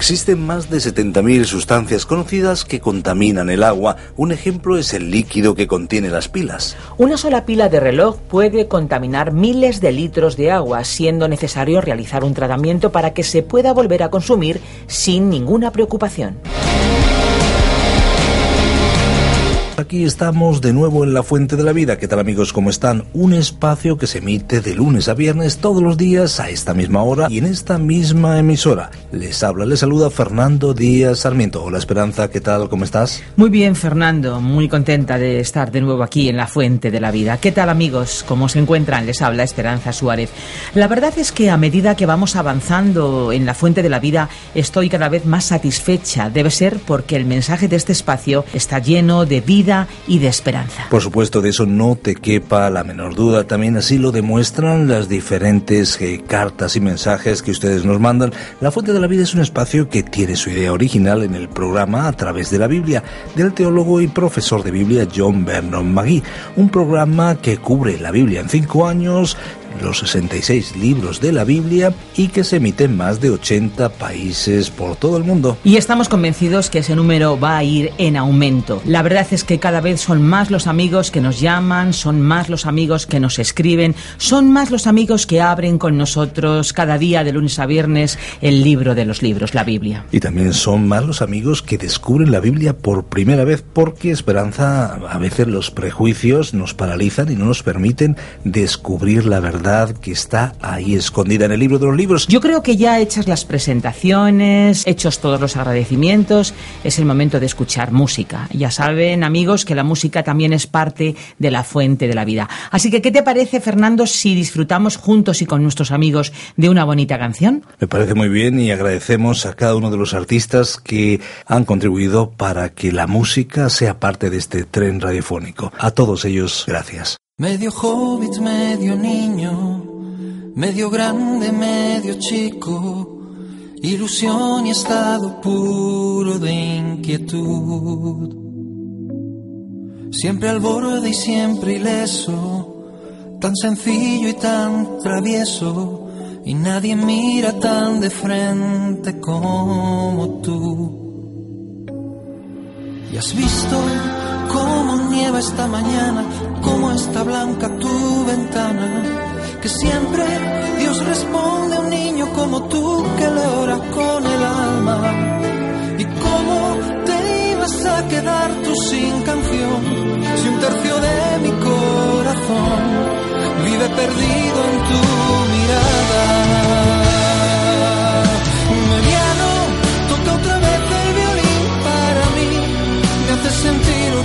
Existen más de 70.000 sustancias conocidas que contaminan el agua. Un ejemplo es el líquido que contiene las pilas. Una sola pila de reloj puede contaminar miles de litros de agua, siendo necesario realizar un tratamiento para que se pueda volver a consumir sin ninguna preocupación. Aquí estamos de nuevo en la Fuente de la Vida. ¿Qué tal amigos? ¿Cómo están? Un espacio que se emite de lunes a viernes todos los días a esta misma hora y en esta misma emisora. Les habla, les saluda Fernando Díaz Sarmiento. Hola Esperanza, ¿qué tal? ¿Cómo estás? Muy bien, Fernando. Muy contenta de estar de nuevo aquí en la Fuente de la Vida. ¿Qué tal amigos? ¿Cómo se encuentran? Les habla Esperanza Suárez. La verdad es que a medida que vamos avanzando en la Fuente de la Vida estoy cada vez más satisfecha. Debe ser porque el mensaje de este espacio está lleno de vida y de esperanza. Por supuesto, de eso no te quepa la menor duda. También así lo demuestran las diferentes eh, cartas y mensajes que ustedes nos mandan. La Fuente de la Vida es un espacio que tiene su idea original en el programa a través de la Biblia del teólogo y profesor de Biblia John Vernon McGee. Un programa que cubre la Biblia en cinco años, los 66 libros de la Biblia y que se emiten en más de 80 países por todo el mundo. Y estamos convencidos que ese número va a ir en aumento. La verdad es que cada vez son más los amigos que nos llaman, son más los amigos que nos escriben, son más los amigos que abren con nosotros cada día de lunes a viernes el libro de los libros, la Biblia. Y también son más los amigos que descubren la Biblia por primera vez porque Esperanza a veces los prejuicios nos paralizan y no nos permiten descubrir la verdad que está ahí escondida en el libro de los libros. Yo creo que ya hechas las presentaciones, hechos todos los agradecimientos, es el momento de escuchar música. Ya saben, amigos, que la música también es parte de la fuente de la vida. Así que, ¿qué te parece, Fernando, si disfrutamos juntos y con nuestros amigos de una bonita canción? Me parece muy bien y agradecemos a cada uno de los artistas que han contribuido para que la música sea parte de este tren radiofónico. A todos ellos, gracias. Medio hobbit, medio niño, medio grande, medio chico, ilusión y estado puro de inquietud. Siempre al borde y siempre ileso, tan sencillo y tan travieso, y nadie mira tan de frente como tú. Y has visto cómo nieva esta mañana, cómo está blanca tu ventana, que siempre Dios responde a un niño como tú que le ora con el alma. Y cómo te ibas a quedar tú sin canción, si un tercio de mi corazón vive perdido en tu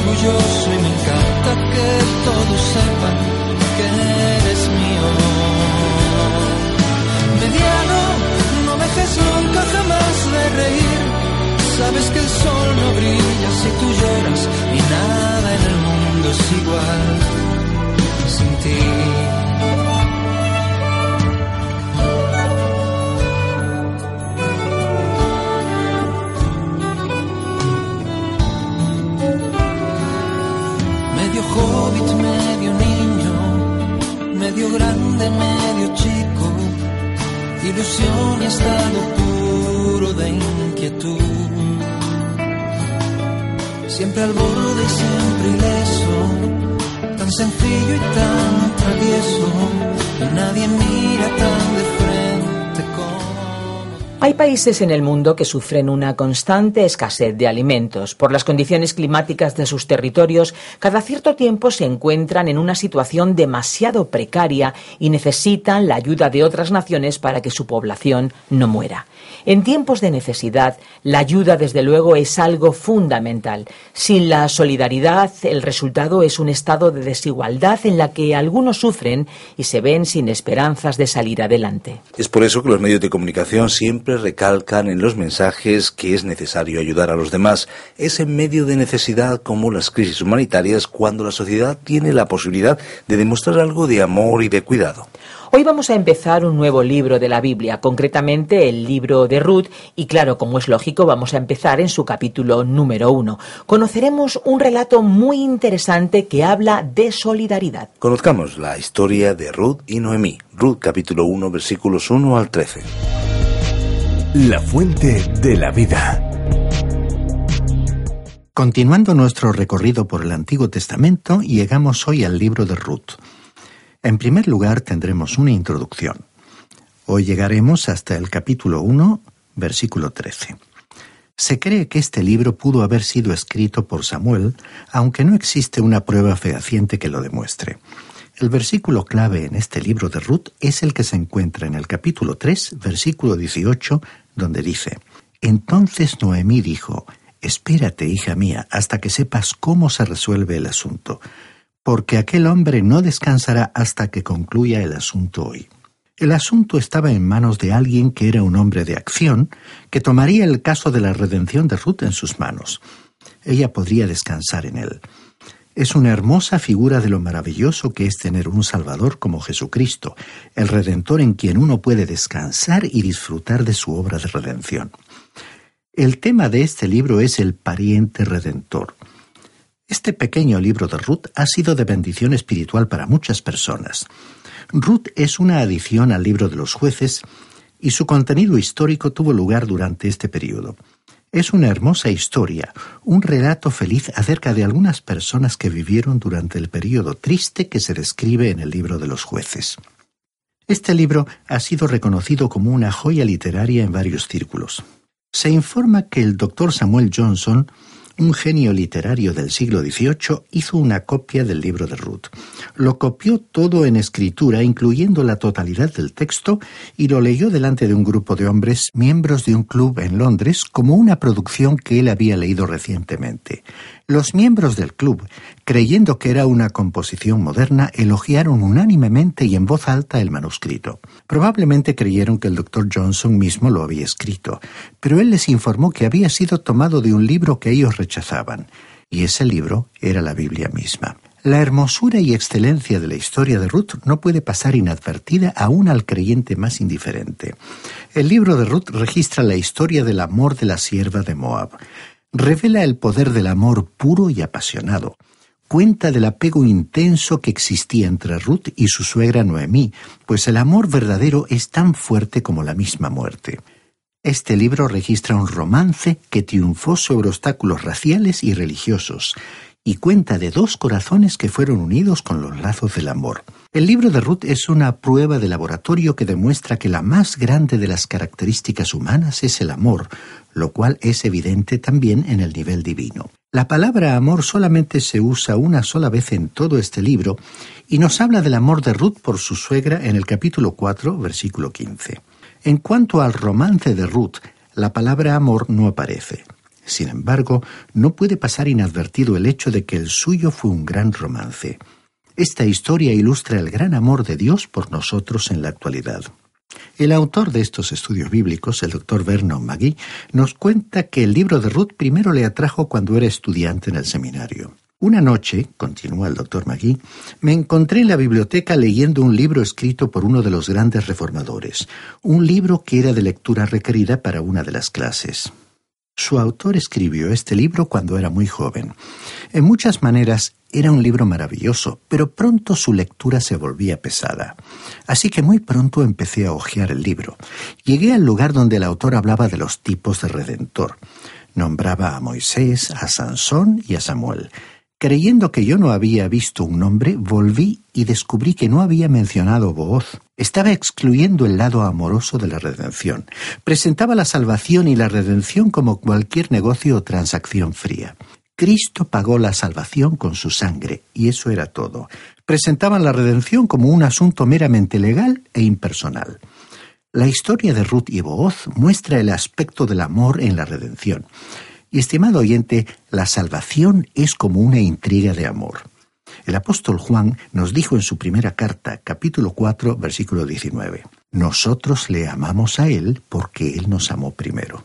sentir países en el mundo que sufren una constante escasez de alimentos. Por las condiciones climáticas de sus territorios, cada cierto tiempo se encuentran en una situación demasiado precaria y necesitan la ayuda de otras naciones para que su población no muera. En tiempos de necesidad, la ayuda, desde luego, es algo fundamental. Sin la solidaridad, el resultado es un estado de desigualdad en la que algunos sufren y se ven sin esperanzas de salir adelante. Es por eso que los medios de comunicación siempre recalcan en los mensajes que es necesario ayudar a los demás. Es en medio de necesidad como las crisis humanitarias cuando la sociedad tiene la posibilidad de demostrar algo de amor y de cuidado. Hoy vamos a empezar un nuevo libro de la Biblia, concretamente el libro de Ruth, y claro, como es lógico, vamos a empezar en su capítulo número uno. Conoceremos un relato muy interesante que habla de solidaridad. Conozcamos la historia de Ruth y Noemí. Ruth capítulo 1 versículos 1 al 13. La fuente de la vida. Continuando nuestro recorrido por el Antiguo Testamento, llegamos hoy al libro de Ruth. En primer lugar tendremos una introducción. Hoy llegaremos hasta el capítulo 1, versículo 13. Se cree que este libro pudo haber sido escrito por Samuel, aunque no existe una prueba fehaciente que lo demuestre. El versículo clave en este libro de Ruth es el que se encuentra en el capítulo 3, versículo 18, donde dice, Entonces Noemí dijo, Espérate, hija mía, hasta que sepas cómo se resuelve el asunto porque aquel hombre no descansará hasta que concluya el asunto hoy. El asunto estaba en manos de alguien que era un hombre de acción, que tomaría el caso de la redención de Ruth en sus manos. Ella podría descansar en él. Es una hermosa figura de lo maravilloso que es tener un Salvador como Jesucristo, el Redentor en quien uno puede descansar y disfrutar de su obra de redención. El tema de este libro es el pariente redentor. Este pequeño libro de Ruth ha sido de bendición espiritual para muchas personas. Ruth es una adición al libro de los jueces y su contenido histórico tuvo lugar durante este periodo. Es una hermosa historia, un relato feliz acerca de algunas personas que vivieron durante el periodo triste que se describe en el libro de los jueces. Este libro ha sido reconocido como una joya literaria en varios círculos. Se informa que el doctor Samuel Johnson un genio literario del siglo XVIII hizo una copia del libro de Ruth. Lo copió todo en escritura, incluyendo la totalidad del texto, y lo leyó delante de un grupo de hombres, miembros de un club en Londres, como una producción que él había leído recientemente. Los miembros del club, creyendo que era una composición moderna, elogiaron unánimemente y en voz alta el manuscrito. Probablemente creyeron que el doctor Johnson mismo lo había escrito, pero él les informó que había sido tomado de un libro que ellos rechazaban, y ese libro era la Biblia misma. La hermosura y excelencia de la historia de Ruth no puede pasar inadvertida aún al creyente más indiferente. El libro de Ruth registra la historia del amor de la sierva de Moab revela el poder del amor puro y apasionado. Cuenta del apego intenso que existía entre Ruth y su suegra Noemí, pues el amor verdadero es tan fuerte como la misma muerte. Este libro registra un romance que triunfó sobre obstáculos raciales y religiosos, y cuenta de dos corazones que fueron unidos con los lazos del amor. El libro de Ruth es una prueba de laboratorio que demuestra que la más grande de las características humanas es el amor, lo cual es evidente también en el nivel divino. La palabra amor solamente se usa una sola vez en todo este libro y nos habla del amor de Ruth por su suegra en el capítulo 4, versículo 15. En cuanto al romance de Ruth, la palabra amor no aparece. Sin embargo, no puede pasar inadvertido el hecho de que el suyo fue un gran romance. Esta historia ilustra el gran amor de Dios por nosotros en la actualidad. El autor de estos estudios bíblicos, el doctor Vernon McGee, nos cuenta que el libro de Ruth primero le atrajo cuando era estudiante en el seminario. Una noche, continúa el doctor Magui, me encontré en la biblioteca leyendo un libro escrito por uno de los grandes reformadores, un libro que era de lectura requerida para una de las clases. Su autor escribió este libro cuando era muy joven. En muchas maneras era un libro maravilloso, pero pronto su lectura se volvía pesada. Así que muy pronto empecé a hojear el libro. Llegué al lugar donde el autor hablaba de los tipos de redentor. Nombraba a Moisés, a Sansón y a Samuel. Creyendo que yo no había visto un nombre, volví y descubrí que no había mencionado Booz. Estaba excluyendo el lado amoroso de la redención. Presentaba la salvación y la redención como cualquier negocio o transacción fría. Cristo pagó la salvación con su sangre, y eso era todo. Presentaban la redención como un asunto meramente legal e impersonal. La historia de Ruth y Booz muestra el aspecto del amor en la redención. Y estimado oyente, la salvación es como una intriga de amor. El apóstol Juan nos dijo en su primera carta, capítulo 4, versículo 19, Nosotros le amamos a Él porque Él nos amó primero.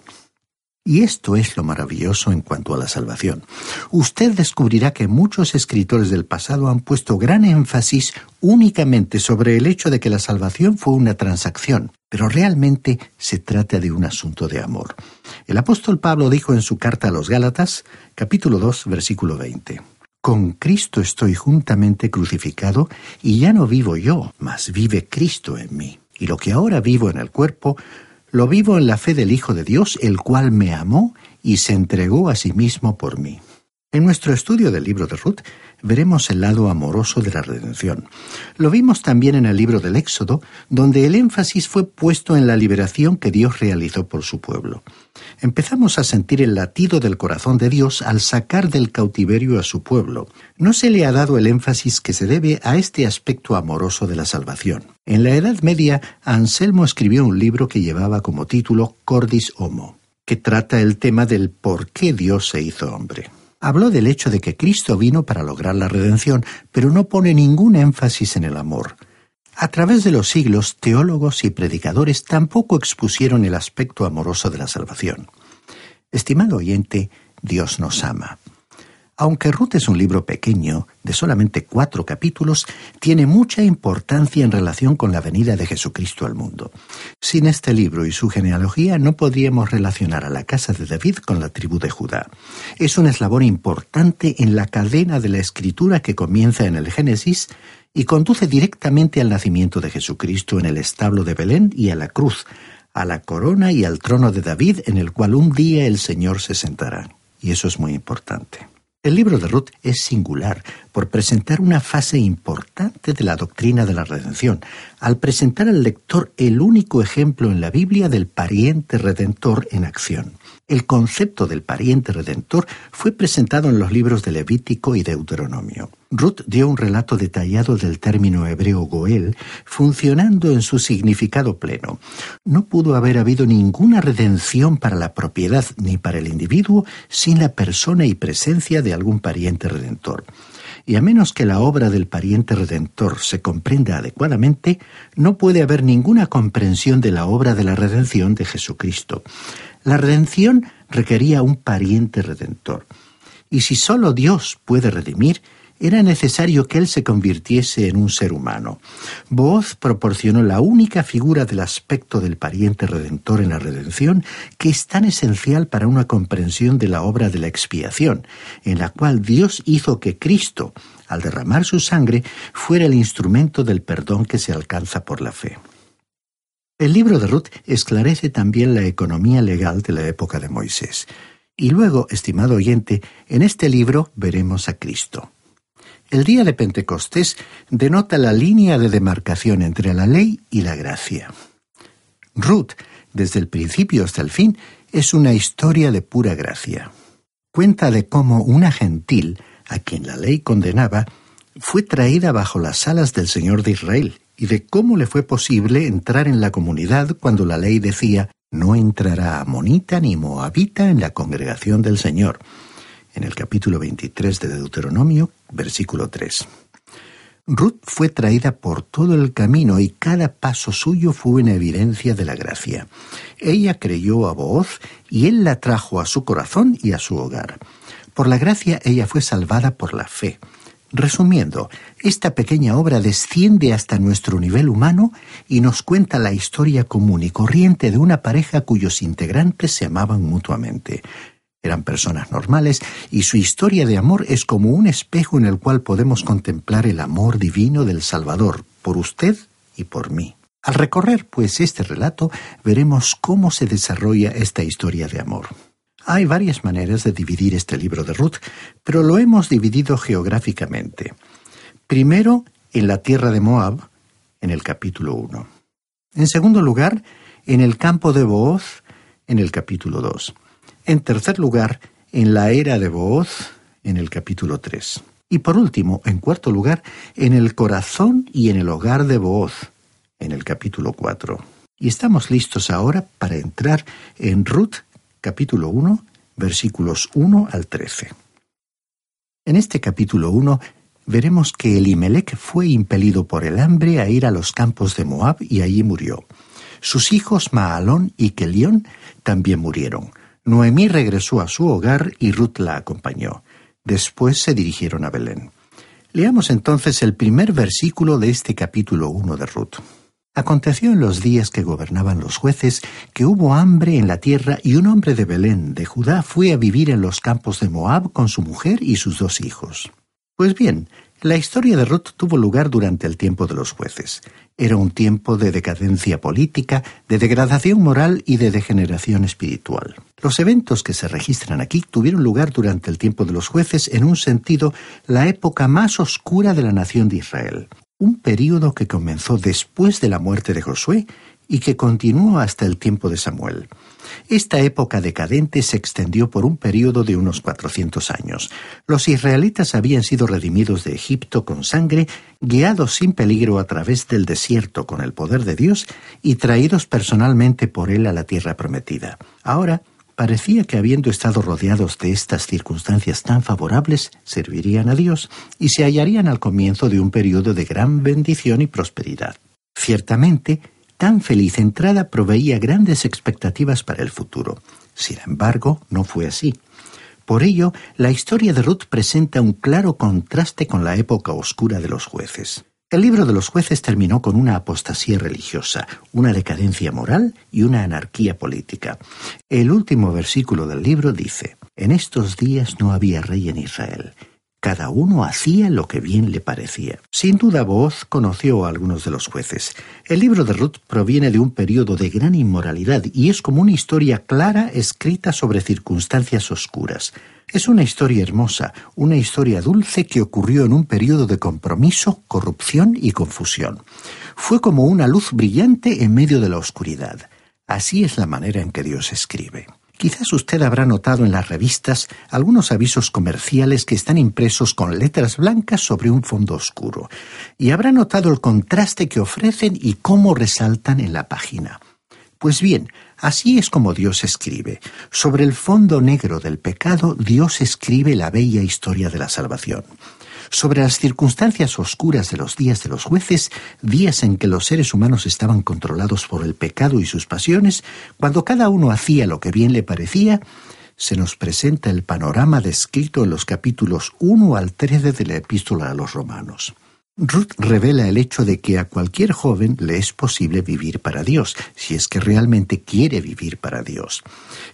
Y esto es lo maravilloso en cuanto a la salvación. Usted descubrirá que muchos escritores del pasado han puesto gran énfasis únicamente sobre el hecho de que la salvación fue una transacción, pero realmente se trata de un asunto de amor. El apóstol Pablo dijo en su carta a los Gálatas, capítulo 2, versículo 20. Con Cristo estoy juntamente crucificado y ya no vivo yo, mas vive Cristo en mí. Y lo que ahora vivo en el cuerpo, lo vivo en la fe del Hijo de Dios, el cual me amó y se entregó a sí mismo por mí. En nuestro estudio del libro de Ruth veremos el lado amoroso de la redención. Lo vimos también en el libro del Éxodo, donde el énfasis fue puesto en la liberación que Dios realizó por su pueblo. Empezamos a sentir el latido del corazón de Dios al sacar del cautiverio a su pueblo. No se le ha dado el énfasis que se debe a este aspecto amoroso de la salvación. En la Edad Media, Anselmo escribió un libro que llevaba como título Cordis Homo, que trata el tema del por qué Dios se hizo hombre. Habló del hecho de que Cristo vino para lograr la redención, pero no pone ningún énfasis en el amor. A través de los siglos, teólogos y predicadores tampoco expusieron el aspecto amoroso de la salvación. Estimado oyente, Dios nos ama. Aunque Ruth es un libro pequeño, de solamente cuatro capítulos, tiene mucha importancia en relación con la venida de Jesucristo al mundo. Sin este libro y su genealogía no podríamos relacionar a la casa de David con la tribu de Judá. Es un eslabón importante en la cadena de la escritura que comienza en el Génesis y conduce directamente al nacimiento de Jesucristo en el establo de Belén y a la cruz, a la corona y al trono de David en el cual un día el Señor se sentará. Y eso es muy importante. El libro de Ruth es singular por presentar una fase importante de la doctrina de la redención, al presentar al lector el único ejemplo en la Biblia del pariente redentor en acción. El concepto del pariente redentor fue presentado en los libros de Levítico y Deuteronomio. Ruth dio un relato detallado del término hebreo goel, funcionando en su significado pleno. No pudo haber habido ninguna redención para la propiedad ni para el individuo sin la persona y presencia de algún pariente redentor. Y a menos que la obra del pariente redentor se comprenda adecuadamente, no puede haber ninguna comprensión de la obra de la redención de Jesucristo. La redención requería un pariente redentor. Y si sólo Dios puede redimir, era necesario que él se convirtiese en un ser humano. Boaz proporcionó la única figura del aspecto del pariente redentor en la redención que es tan esencial para una comprensión de la obra de la expiación, en la cual Dios hizo que Cristo, al derramar su sangre, fuera el instrumento del perdón que se alcanza por la fe. El libro de Ruth esclarece también la economía legal de la época de Moisés. Y luego, estimado oyente, en este libro veremos a Cristo. El día de Pentecostés denota la línea de demarcación entre la ley y la gracia. Ruth, desde el principio hasta el fin, es una historia de pura gracia. Cuenta de cómo una gentil, a quien la ley condenaba, fue traída bajo las alas del Señor de Israel y de cómo le fue posible entrar en la comunidad cuando la ley decía no entrará amonita ni moabita en la congregación del Señor. En el capítulo 23 de Deuteronomio, versículo 3. Ruth fue traída por todo el camino y cada paso suyo fue una evidencia de la gracia. Ella creyó a Booz y él la trajo a su corazón y a su hogar. Por la gracia ella fue salvada por la fe. Resumiendo, esta pequeña obra desciende hasta nuestro nivel humano y nos cuenta la historia común y corriente de una pareja cuyos integrantes se amaban mutuamente. Eran personas normales y su historia de amor es como un espejo en el cual podemos contemplar el amor divino del Salvador por usted y por mí. Al recorrer, pues, este relato, veremos cómo se desarrolla esta historia de amor. Hay varias maneras de dividir este libro de Ruth, pero lo hemos dividido geográficamente. Primero, en la tierra de Moab, en el capítulo 1. En segundo lugar, en el campo de Booz, en el capítulo 2. En tercer lugar, en la era de Booz, en el capítulo 3. Y por último, en cuarto lugar, en el corazón y en el hogar de Booz, en el capítulo 4. Y estamos listos ahora para entrar en Ruth capítulo 1, versículos 1 al 13. En este capítulo 1 veremos que Elimelech fue impelido por el hambre a ir a los campos de Moab y allí murió. Sus hijos Maalón y Kelión también murieron. Noemí regresó a su hogar y Ruth la acompañó. Después se dirigieron a Belén. Leamos entonces el primer versículo de este capítulo 1 de Ruth. Aconteció en los días que gobernaban los jueces que hubo hambre en la tierra y un hombre de Belén, de Judá, fue a vivir en los campos de Moab con su mujer y sus dos hijos. Pues bien, la historia de Ruth tuvo lugar durante el tiempo de los jueces. Era un tiempo de decadencia política, de degradación moral y de degeneración espiritual. Los eventos que se registran aquí tuvieron lugar durante el tiempo de los jueces, en un sentido, la época más oscura de la nación de Israel un período que comenzó después de la muerte de Josué y que continuó hasta el tiempo de Samuel. Esta época decadente se extendió por un período de unos 400 años. Los israelitas habían sido redimidos de Egipto con sangre, guiados sin peligro a través del desierto con el poder de Dios y traídos personalmente por él a la tierra prometida. Ahora, Parecía que habiendo estado rodeados de estas circunstancias tan favorables, servirían a Dios y se hallarían al comienzo de un periodo de gran bendición y prosperidad. Ciertamente, tan feliz entrada proveía grandes expectativas para el futuro. Sin embargo, no fue así. Por ello, la historia de Ruth presenta un claro contraste con la época oscura de los jueces. El libro de los jueces terminó con una apostasía religiosa, una decadencia moral y una anarquía política. El último versículo del libro dice, En estos días no había rey en Israel. Cada uno hacía lo que bien le parecía. Sin duda Boaz conoció a algunos de los jueces. El libro de Ruth proviene de un periodo de gran inmoralidad y es como una historia clara escrita sobre circunstancias oscuras. Es una historia hermosa, una historia dulce que ocurrió en un periodo de compromiso, corrupción y confusión. Fue como una luz brillante en medio de la oscuridad. Así es la manera en que Dios escribe. Quizás usted habrá notado en las revistas algunos avisos comerciales que están impresos con letras blancas sobre un fondo oscuro, y habrá notado el contraste que ofrecen y cómo resaltan en la página. Pues bien, Así es como Dios escribe. Sobre el fondo negro del pecado, Dios escribe la bella historia de la salvación. Sobre las circunstancias oscuras de los días de los jueces, días en que los seres humanos estaban controlados por el pecado y sus pasiones, cuando cada uno hacía lo que bien le parecía, se nos presenta el panorama descrito en los capítulos 1 al 13 de la epístola a los romanos. Ruth revela el hecho de que a cualquier joven le es posible vivir para Dios, si es que realmente quiere vivir para Dios.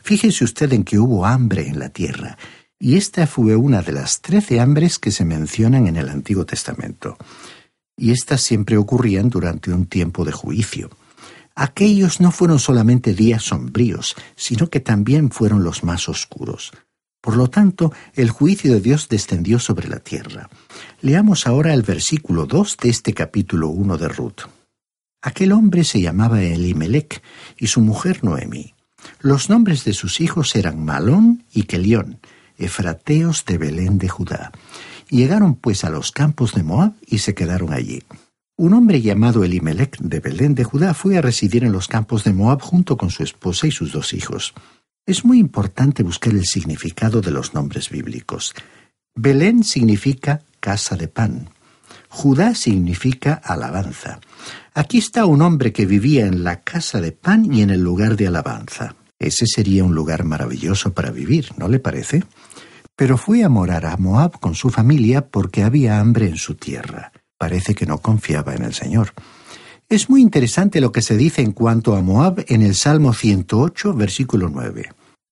Fíjese usted en que hubo hambre en la tierra, y esta fue una de las trece hambres que se mencionan en el Antiguo Testamento. Y estas siempre ocurrían durante un tiempo de juicio. Aquellos no fueron solamente días sombríos, sino que también fueron los más oscuros. Por lo tanto, el juicio de Dios descendió sobre la tierra. Leamos ahora el versículo 2 de este capítulo 1 de Ruth. Aquel hombre se llamaba Elimelech y su mujer Noemi. Los nombres de sus hijos eran Malón y Kelión, efrateos de Belén de Judá. Llegaron pues a los campos de Moab y se quedaron allí. Un hombre llamado Elimelech de Belén de Judá fue a residir en los campos de Moab junto con su esposa y sus dos hijos. Es muy importante buscar el significado de los nombres bíblicos. Belén significa casa de pan. Judá significa alabanza. Aquí está un hombre que vivía en la casa de pan y en el lugar de alabanza. Ese sería un lugar maravilloso para vivir, ¿no le parece? Pero fue a morar a Moab con su familia porque había hambre en su tierra. Parece que no confiaba en el Señor. Es muy interesante lo que se dice en cuanto a Moab en el Salmo 108, versículo 9.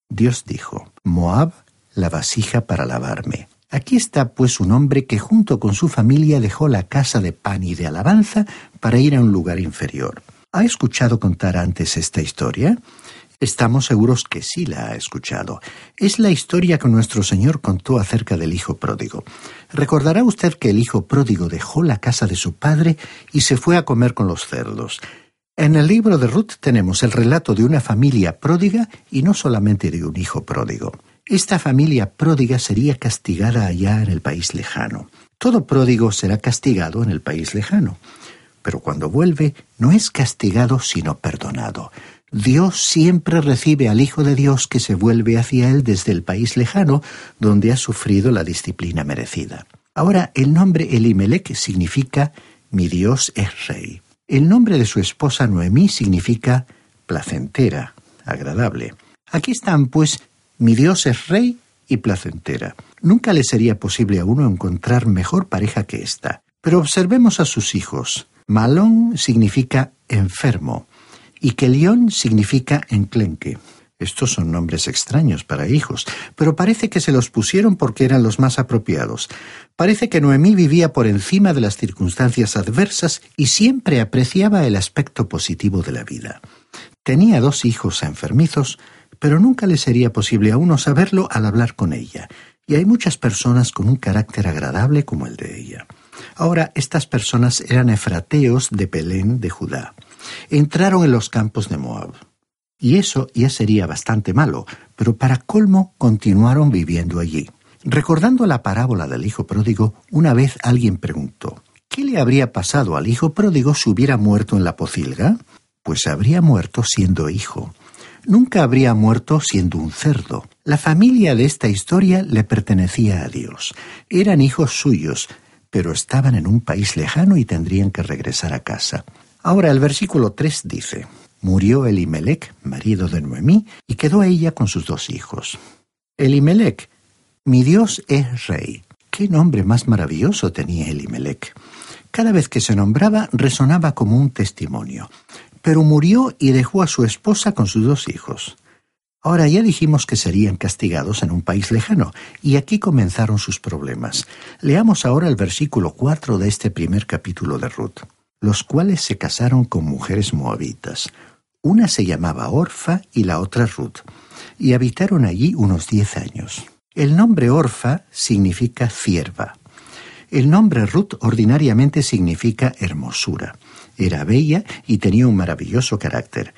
Dios dijo, Moab, la vasija para lavarme. Aquí está pues un hombre que junto con su familia dejó la casa de pan y de alabanza para ir a un lugar inferior. ¿Ha escuchado contar antes esta historia? Estamos seguros que sí la ha escuchado. Es la historia que nuestro Señor contó acerca del Hijo pródigo. Recordará usted que el Hijo pródigo dejó la casa de su padre y se fue a comer con los cerdos. En el libro de Ruth tenemos el relato de una familia pródiga y no solamente de un hijo pródigo. Esta familia pródiga sería castigada allá en el país lejano. Todo pródigo será castigado en el país lejano. Pero cuando vuelve, no es castigado sino perdonado. Dios siempre recibe al Hijo de Dios que se vuelve hacia Él desde el país lejano, donde ha sufrido la disciplina merecida. Ahora, el nombre Elimelech significa mi Dios es rey. El nombre de su esposa Noemí significa placentera, agradable. Aquí están, pues, mi Dios es rey y placentera. Nunca le sería posible a uno encontrar mejor pareja que esta. Pero observemos a sus hijos. Malón significa enfermo y Kelión significa enclenque. Estos son nombres extraños para hijos, pero parece que se los pusieron porque eran los más apropiados. Parece que Noemí vivía por encima de las circunstancias adversas y siempre apreciaba el aspecto positivo de la vida. Tenía dos hijos enfermizos, pero nunca le sería posible a uno saberlo al hablar con ella, y hay muchas personas con un carácter agradable como el de ella. Ahora, estas personas eran efrateos de Pelén de Judá. Entraron en los campos de Moab. Y eso ya sería bastante malo, pero para colmo continuaron viviendo allí. Recordando la parábola del hijo pródigo, una vez alguien preguntó, ¿qué le habría pasado al hijo pródigo si hubiera muerto en la pocilga? Pues habría muerto siendo hijo nunca habría muerto siendo un cerdo. La familia de esta historia le pertenecía a Dios. Eran hijos suyos, pero estaban en un país lejano y tendrían que regresar a casa. Ahora el versículo 3 dice, Murió Elimelech, marido de Noemí, y quedó ella con sus dos hijos. Elimelech, mi Dios es rey. ¿Qué nombre más maravilloso tenía Elimelech? Cada vez que se nombraba resonaba como un testimonio pero murió y dejó a su esposa con sus dos hijos. Ahora ya dijimos que serían castigados en un país lejano, y aquí comenzaron sus problemas. Leamos ahora el versículo 4 de este primer capítulo de Ruth, los cuales se casaron con mujeres moabitas. Una se llamaba Orfa y la otra Ruth, y habitaron allí unos diez años. El nombre Orfa significa cierva. El nombre Ruth ordinariamente significa hermosura. Era bella y tenía un maravilloso carácter.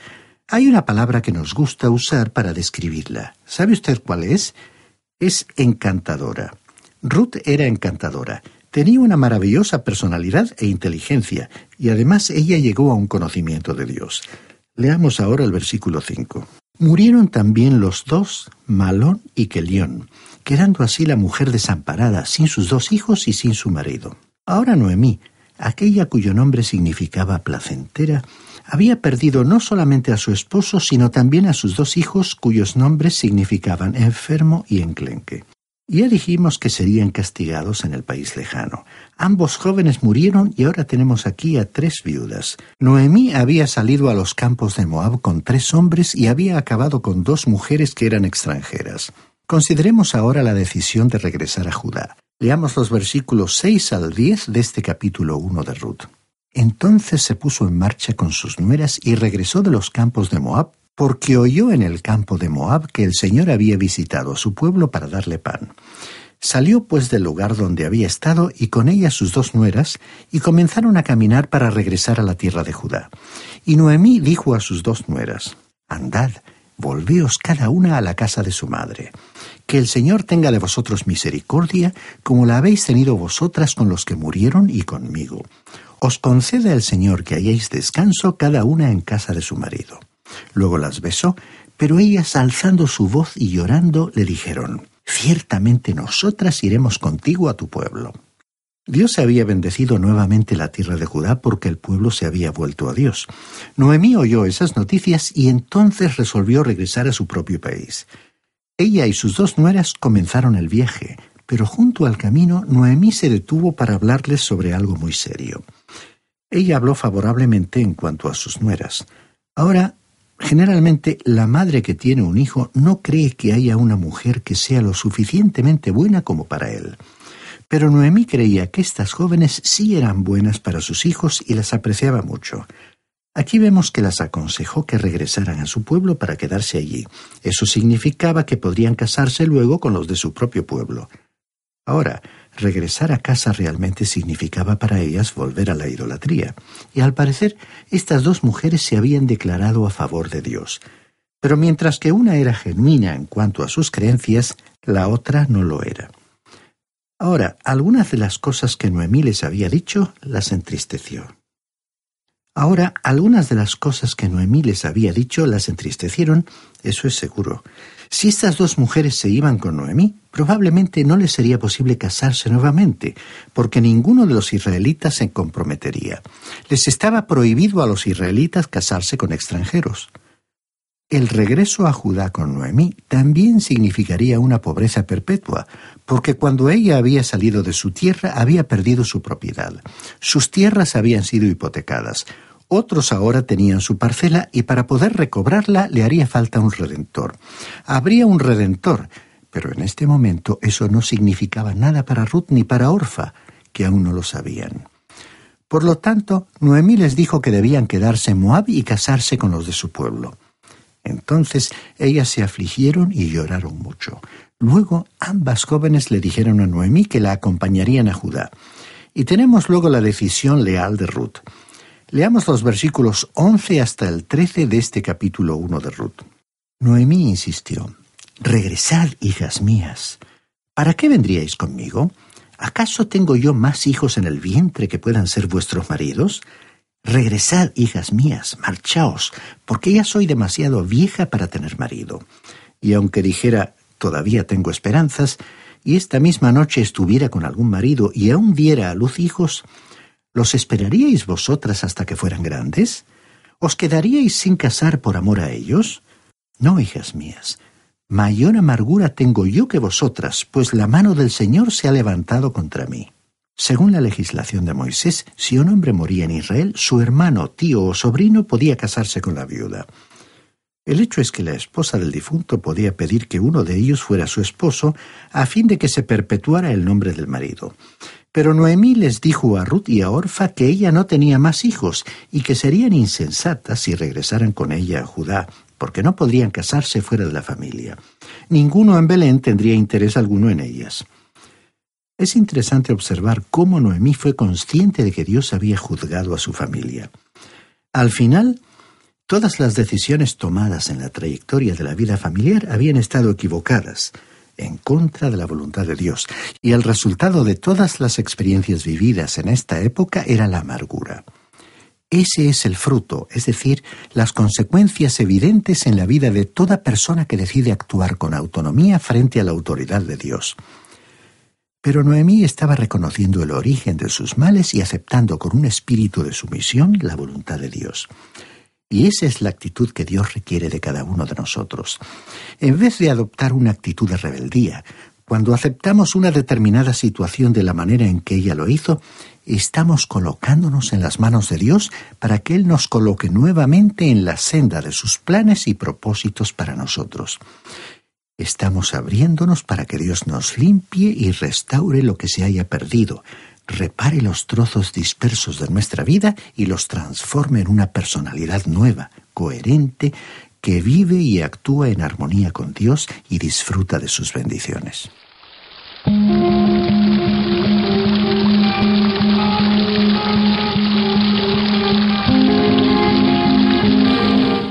Hay una palabra que nos gusta usar para describirla. ¿Sabe usted cuál es? Es encantadora. Ruth era encantadora. Tenía una maravillosa personalidad e inteligencia, y además ella llegó a un conocimiento de Dios. Leamos ahora el versículo 5. Murieron también los dos, Malón y Kelión, quedando así la mujer desamparada, sin sus dos hijos y sin su marido. Ahora Noemí, aquella cuyo nombre significaba placentera, había perdido no solamente a su esposo, sino también a sus dos hijos cuyos nombres significaban enfermo y enclenque. Ya dijimos que serían castigados en el país lejano. Ambos jóvenes murieron y ahora tenemos aquí a tres viudas. Noemí había salido a los campos de Moab con tres hombres y había acabado con dos mujeres que eran extranjeras. Consideremos ahora la decisión de regresar a Judá. Leamos los versículos 6 al 10 de este capítulo 1 de Ruth. Entonces se puso en marcha con sus nueras y regresó de los campos de Moab, porque oyó en el campo de Moab que el Señor había visitado su pueblo para darle pan. Salió pues del lugar donde había estado y con ella sus dos nueras, y comenzaron a caminar para regresar a la tierra de Judá. Y Noemí dijo a sus dos nueras, Andad, volveos cada una a la casa de su madre. Que el Señor tenga de vosotros misericordia, como la habéis tenido vosotras con los que murieron y conmigo. Os conceda el Señor que hayáis descanso cada una en casa de su marido. Luego las besó, pero ellas alzando su voz y llorando le dijeron, Ciertamente nosotras iremos contigo a tu pueblo. Dios había bendecido nuevamente la tierra de Judá porque el pueblo se había vuelto a Dios. Noemí oyó esas noticias y entonces resolvió regresar a su propio país. Ella y sus dos nueras comenzaron el viaje, pero junto al camino Noemí se detuvo para hablarles sobre algo muy serio. Ella habló favorablemente en cuanto a sus nueras. Ahora, generalmente la madre que tiene un hijo no cree que haya una mujer que sea lo suficientemente buena como para él. Pero Noemí creía que estas jóvenes sí eran buenas para sus hijos y las apreciaba mucho. Aquí vemos que las aconsejó que regresaran a su pueblo para quedarse allí. Eso significaba que podrían casarse luego con los de su propio pueblo. Ahora, regresar a casa realmente significaba para ellas volver a la idolatría, y al parecer estas dos mujeres se habían declarado a favor de Dios. Pero mientras que una era genuina en cuanto a sus creencias, la otra no lo era. Ahora, algunas de las cosas que Noemí les había dicho las entristeció. Ahora, algunas de las cosas que Noemí les había dicho las entristecieron, eso es seguro. Si estas dos mujeres se iban con Noemí, probablemente no les sería posible casarse nuevamente, porque ninguno de los israelitas se comprometería. Les estaba prohibido a los israelitas casarse con extranjeros. El regreso a Judá con Noemí también significaría una pobreza perpetua, porque cuando ella había salido de su tierra había perdido su propiedad. Sus tierras habían sido hipotecadas, otros ahora tenían su parcela y para poder recobrarla le haría falta un redentor. Habría un redentor, pero en este momento eso no significaba nada para Ruth ni para Orfa, que aún no lo sabían. Por lo tanto, Noemí les dijo que debían quedarse en Moab y casarse con los de su pueblo. Entonces ellas se afligieron y lloraron mucho. Luego ambas jóvenes le dijeron a Noemí que la acompañarían a Judá. Y tenemos luego la decisión leal de Ruth. Leamos los versículos 11 hasta el 13 de este capítulo 1 de Ruth. Noemí insistió, Regresad, hijas mías. ¿Para qué vendríais conmigo? ¿Acaso tengo yo más hijos en el vientre que puedan ser vuestros maridos? Regresad, hijas mías, marchaos, porque ya soy demasiado vieja para tener marido. Y aunque dijera, todavía tengo esperanzas, y esta misma noche estuviera con algún marido y aún diera a luz hijos, ¿Los esperaríais vosotras hasta que fueran grandes? ¿Os quedaríais sin casar por amor a ellos? No, hijas mías. Mayor amargura tengo yo que vosotras, pues la mano del Señor se ha levantado contra mí. Según la legislación de Moisés, si un hombre moría en Israel, su hermano, tío o sobrino podía casarse con la viuda. El hecho es que la esposa del difunto podía pedir que uno de ellos fuera su esposo a fin de que se perpetuara el nombre del marido. Pero Noemí les dijo a Ruth y a Orfa que ella no tenía más hijos y que serían insensatas si regresaran con ella a Judá, porque no podrían casarse fuera de la familia. Ninguno en Belén tendría interés alguno en ellas. Es interesante observar cómo Noemí fue consciente de que Dios había juzgado a su familia. Al final, todas las decisiones tomadas en la trayectoria de la vida familiar habían estado equivocadas, en contra de la voluntad de Dios, y el resultado de todas las experiencias vividas en esta época era la amargura. Ese es el fruto, es decir, las consecuencias evidentes en la vida de toda persona que decide actuar con autonomía frente a la autoridad de Dios. Pero Noemí estaba reconociendo el origen de sus males y aceptando con un espíritu de sumisión la voluntad de Dios. Y esa es la actitud que Dios requiere de cada uno de nosotros. En vez de adoptar una actitud de rebeldía, cuando aceptamos una determinada situación de la manera en que ella lo hizo, estamos colocándonos en las manos de Dios para que Él nos coloque nuevamente en la senda de sus planes y propósitos para nosotros. Estamos abriéndonos para que Dios nos limpie y restaure lo que se haya perdido, repare los trozos dispersos de nuestra vida y los transforme en una personalidad nueva, coherente, que vive y actúa en armonía con Dios y disfruta de sus bendiciones.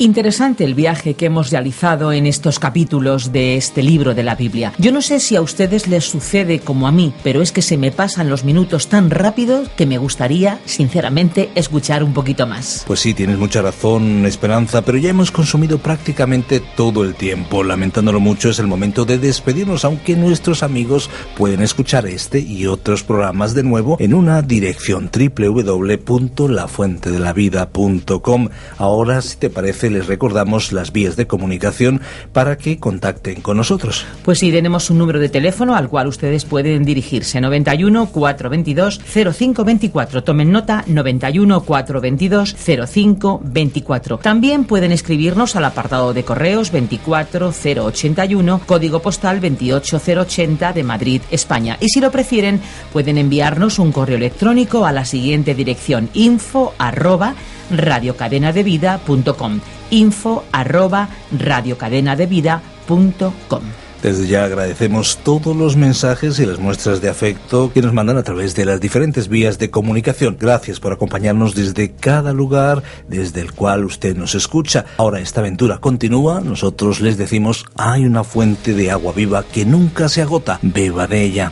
Interesante el viaje que hemos realizado en estos capítulos de este libro de la Biblia. Yo no sé si a ustedes les sucede como a mí, pero es que se me pasan los minutos tan rápido que me gustaría, sinceramente, escuchar un poquito más. Pues sí, tienes mucha razón, Esperanza, pero ya hemos consumido prácticamente todo el tiempo. Lamentándolo mucho, es el momento de despedirnos, aunque nuestros amigos pueden escuchar este y otros programas de nuevo en una dirección www.lafuentedelavida.com. Ahora, si te parece, les recordamos las vías de comunicación para que contacten con nosotros. Pues sí, tenemos un número de teléfono al cual ustedes pueden dirigirse, 91 422 0524. Tomen nota, 91 422 0524. También pueden escribirnos al apartado de correos 24081, código postal 28080 de Madrid, España. Y si lo prefieren, pueden enviarnos un correo electrónico a la siguiente dirección info arroba radiocadenadevida.com. Info arroba radiocadenadevida.com. Desde ya agradecemos todos los mensajes y las muestras de afecto que nos mandan a través de las diferentes vías de comunicación. Gracias por acompañarnos desde cada lugar desde el cual usted nos escucha. Ahora esta aventura continúa. Nosotros les decimos, hay una fuente de agua viva que nunca se agota. Beba de ella.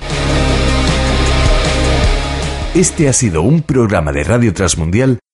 Este ha sido un programa de Radio Transmundial